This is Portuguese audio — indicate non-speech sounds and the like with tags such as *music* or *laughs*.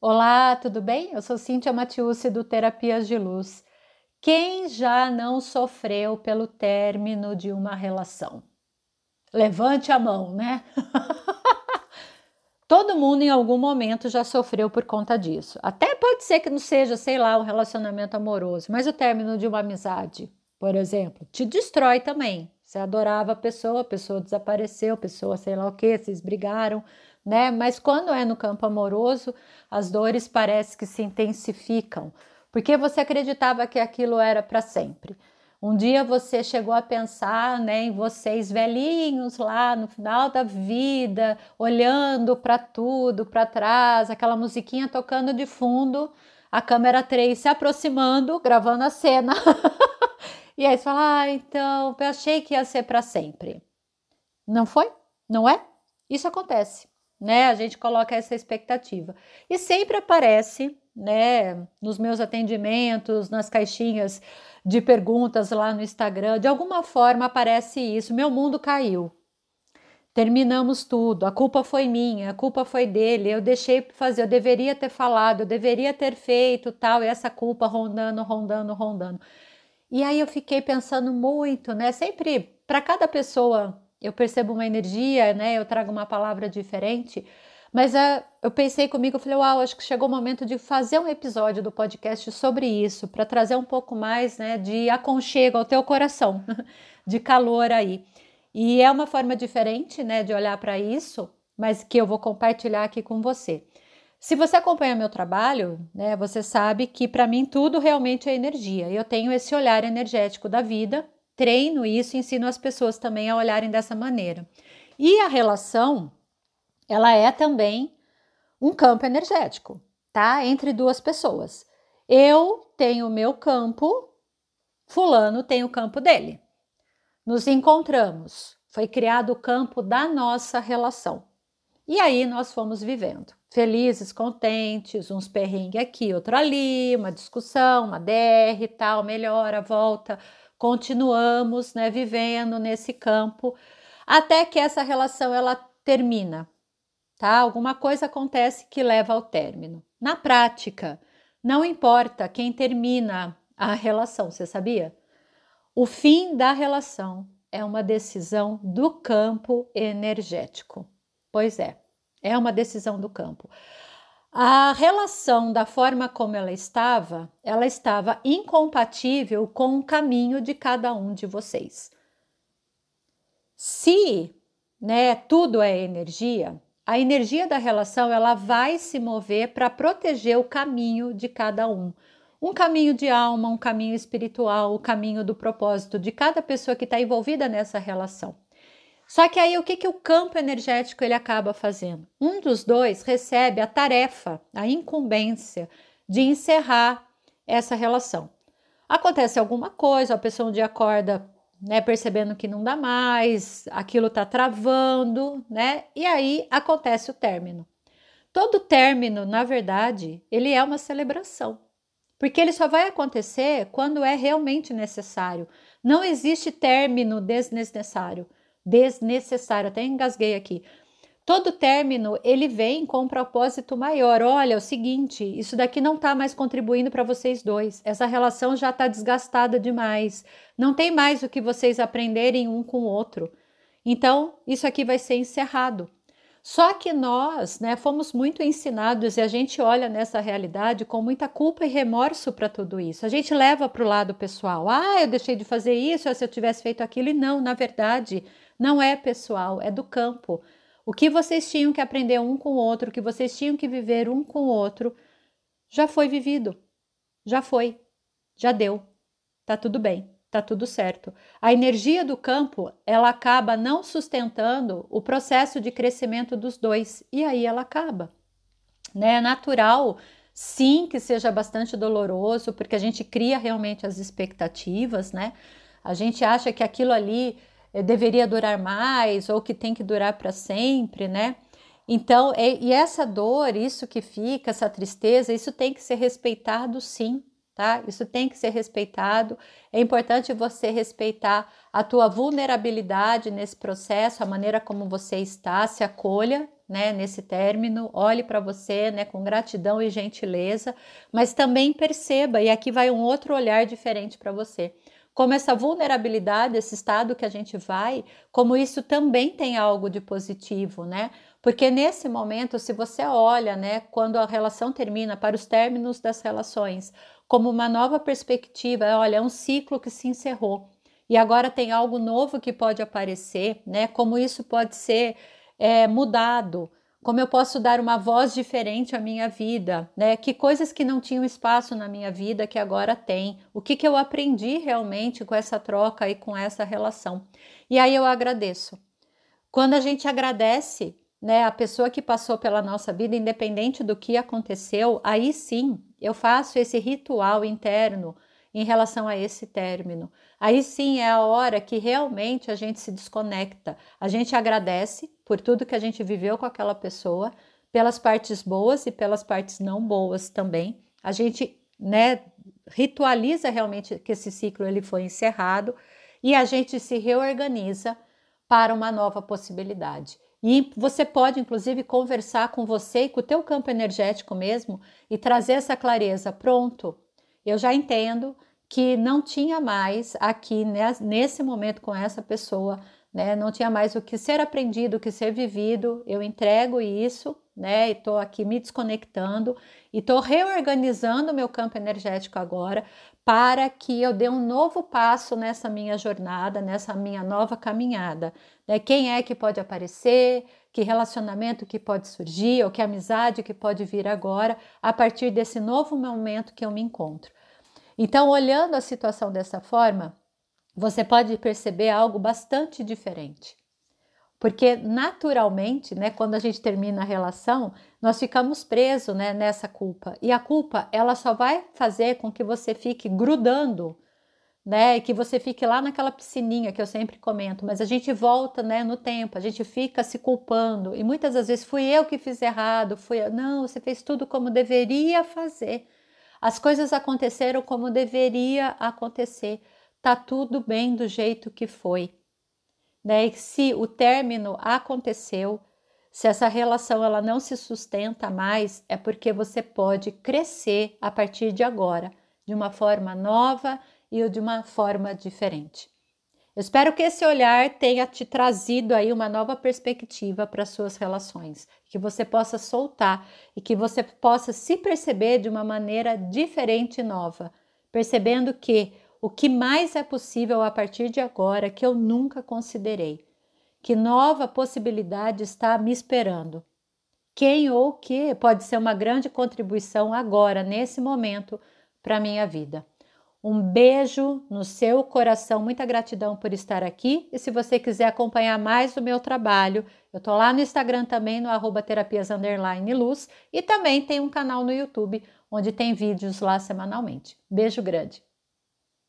Olá, tudo bem? Eu sou Cíntia Matiusi do Terapias de Luz. Quem já não sofreu pelo término de uma relação? Levante a mão, né? *laughs* Todo mundo em algum momento já sofreu por conta disso. Até pode ser que não seja, sei lá, um relacionamento amoroso, mas o término de uma amizade, por exemplo, te destrói também. Você adorava a pessoa, a pessoa desapareceu, a pessoa sei lá o que, vocês brigaram, né? Mas quando é no campo amoroso, as dores parece que se intensificam, porque você acreditava que aquilo era para sempre. Um dia você chegou a pensar né, em vocês velhinhos lá no final da vida, olhando para tudo, para trás, aquela musiquinha tocando de fundo, a câmera 3 se aproximando, gravando a cena. *laughs* e aí você fala: Ah, então, eu achei que ia ser para sempre. Não foi? Não é? Isso acontece né? A gente coloca essa expectativa. E sempre aparece, né, nos meus atendimentos, nas caixinhas de perguntas lá no Instagram, de alguma forma aparece isso: meu mundo caiu. Terminamos tudo, a culpa foi minha, a culpa foi dele, eu deixei fazer, eu deveria ter falado, eu deveria ter feito tal, e essa culpa rondando, rondando, rondando. E aí eu fiquei pensando muito, né? Sempre para cada pessoa eu percebo uma energia, né? Eu trago uma palavra diferente. Mas uh, eu pensei comigo, falei, uau, acho que chegou o momento de fazer um episódio do podcast sobre isso, para trazer um pouco mais né, de aconchego ao teu coração, *laughs* de calor aí. E é uma forma diferente né, de olhar para isso, mas que eu vou compartilhar aqui com você. Se você acompanha meu trabalho, né, você sabe que para mim tudo realmente é energia. Eu tenho esse olhar energético da vida treino isso ensino as pessoas também a olharem dessa maneira. E a relação, ela é também um campo energético, tá? Entre duas pessoas. Eu tenho o meu campo, fulano tem o campo dele. Nos encontramos, foi criado o campo da nossa relação. E aí nós fomos vivendo, felizes, contentes, uns perrengues aqui, outro ali, uma discussão, uma DR e tal, melhora, volta, continuamos né, vivendo nesse campo até que essa relação ela termina, tá? Alguma coisa acontece que leva ao término. Na prática, não importa quem termina a relação, você sabia? O fim da relação é uma decisão do campo energético. Pois é, é uma decisão do campo. A relação da forma como ela estava, ela estava incompatível com o caminho de cada um de vocês. Se, né, tudo é energia, a energia da relação ela vai se mover para proteger o caminho de cada um. Um caminho de alma, um caminho espiritual, o caminho do propósito de cada pessoa que está envolvida nessa relação. Só que aí o que, que o campo energético ele acaba fazendo? Um dos dois recebe a tarefa, a incumbência de encerrar essa relação. Acontece alguma coisa, a pessoa um dia acorda né, percebendo que não dá mais, aquilo está travando, né? E aí acontece o término. Todo término, na verdade, ele é uma celebração, porque ele só vai acontecer quando é realmente necessário. Não existe término desnecessário desnecessário. Até engasguei aqui. Todo término ele vem com um propósito maior. Olha, é o seguinte, isso daqui não está mais contribuindo para vocês dois. Essa relação já está desgastada demais. Não tem mais o que vocês aprenderem um com o outro. Então, isso aqui vai ser encerrado. Só que nós, né, fomos muito ensinados e a gente olha nessa realidade com muita culpa e remorso para tudo isso. A gente leva para o lado pessoal. Ah, eu deixei de fazer isso, se eu tivesse feito aquilo. E não, na verdade, não é pessoal, é do campo. O que vocês tinham que aprender um com o outro, o que vocês tinham que viver um com o outro, já foi vivido. Já foi. Já deu. Tá tudo bem. Tá tudo certo. A energia do campo, ela acaba não sustentando o processo de crescimento dos dois e aí ela acaba. Né? É natural sim que seja bastante doloroso, porque a gente cria realmente as expectativas, né? A gente acha que aquilo ali deveria durar mais ou que tem que durar para sempre, né? Então, e essa dor, isso que fica, essa tristeza, isso tem que ser respeitado sim, tá? Isso tem que ser respeitado. É importante você respeitar a tua vulnerabilidade nesse processo, a maneira como você está, se acolha, né, nesse término, olhe para você, né, com gratidão e gentileza, mas também perceba, e aqui vai um outro olhar diferente para você. Como essa vulnerabilidade, esse estado que a gente vai, como isso também tem algo de positivo, né? Porque nesse momento, se você olha, né, quando a relação termina, para os términos das relações, como uma nova perspectiva, olha, é um ciclo que se encerrou e agora tem algo novo que pode aparecer, né? Como isso pode ser é, mudado, como eu posso dar uma voz diferente à minha vida, né? Que coisas que não tinham espaço na minha vida que agora tem, o que, que eu aprendi realmente com essa troca e com essa relação. E aí eu agradeço. Quando a gente agradece, né, a pessoa que passou pela nossa vida, independente do que aconteceu, aí sim eu faço esse ritual interno em relação a esse término. Aí sim é a hora que realmente a gente se desconecta. A gente agradece por tudo que a gente viveu com aquela pessoa, pelas partes boas e pelas partes não boas também. A gente, né, ritualiza realmente que esse ciclo ele foi encerrado e a gente se reorganiza para uma nova possibilidade. E você pode, inclusive, conversar com você e com o teu campo energético mesmo e trazer essa clareza. Pronto, eu já entendo que não tinha mais aqui nesse momento com essa pessoa, né? Não tinha mais o que ser aprendido, o que ser vivido. Eu entrego isso, né? E estou aqui me desconectando e estou reorganizando meu campo energético agora para que eu dê um novo passo nessa minha jornada, nessa minha nova caminhada. Né? Quem é que pode aparecer? Que relacionamento que pode surgir ou que amizade que pode vir agora a partir desse novo momento que eu me encontro. Então, olhando a situação dessa forma, você pode perceber algo bastante diferente. Porque naturalmente, né, quando a gente termina a relação, nós ficamos presos né, nessa culpa. E a culpa, ela só vai fazer com que você fique grudando, né, e que você fique lá naquela piscininha que eu sempre comento, mas a gente volta, né, no tempo, a gente fica se culpando. E muitas das vezes fui eu que fiz errado, fui eu. não, você fez tudo como deveria fazer. As coisas aconteceram como deveria acontecer. Tá tudo bem do jeito que foi. Né? E se o término aconteceu, se essa relação ela não se sustenta mais, é porque você pode crescer a partir de agora, de uma forma nova e de uma forma diferente. Eu espero que esse olhar tenha te trazido aí uma nova perspectiva para suas relações, que você possa soltar e que você possa se perceber de uma maneira diferente e nova, percebendo que o que mais é possível a partir de agora que eu nunca considerei, que nova possibilidade está me esperando. Quem ou que pode ser uma grande contribuição agora, nesse momento, para a minha vida. Um beijo no seu coração, muita gratidão por estar aqui. E se você quiser acompanhar mais o meu trabalho, eu tô lá no Instagram também, no arroba terapias luz, e também tem um canal no YouTube onde tem vídeos lá semanalmente. Beijo grande!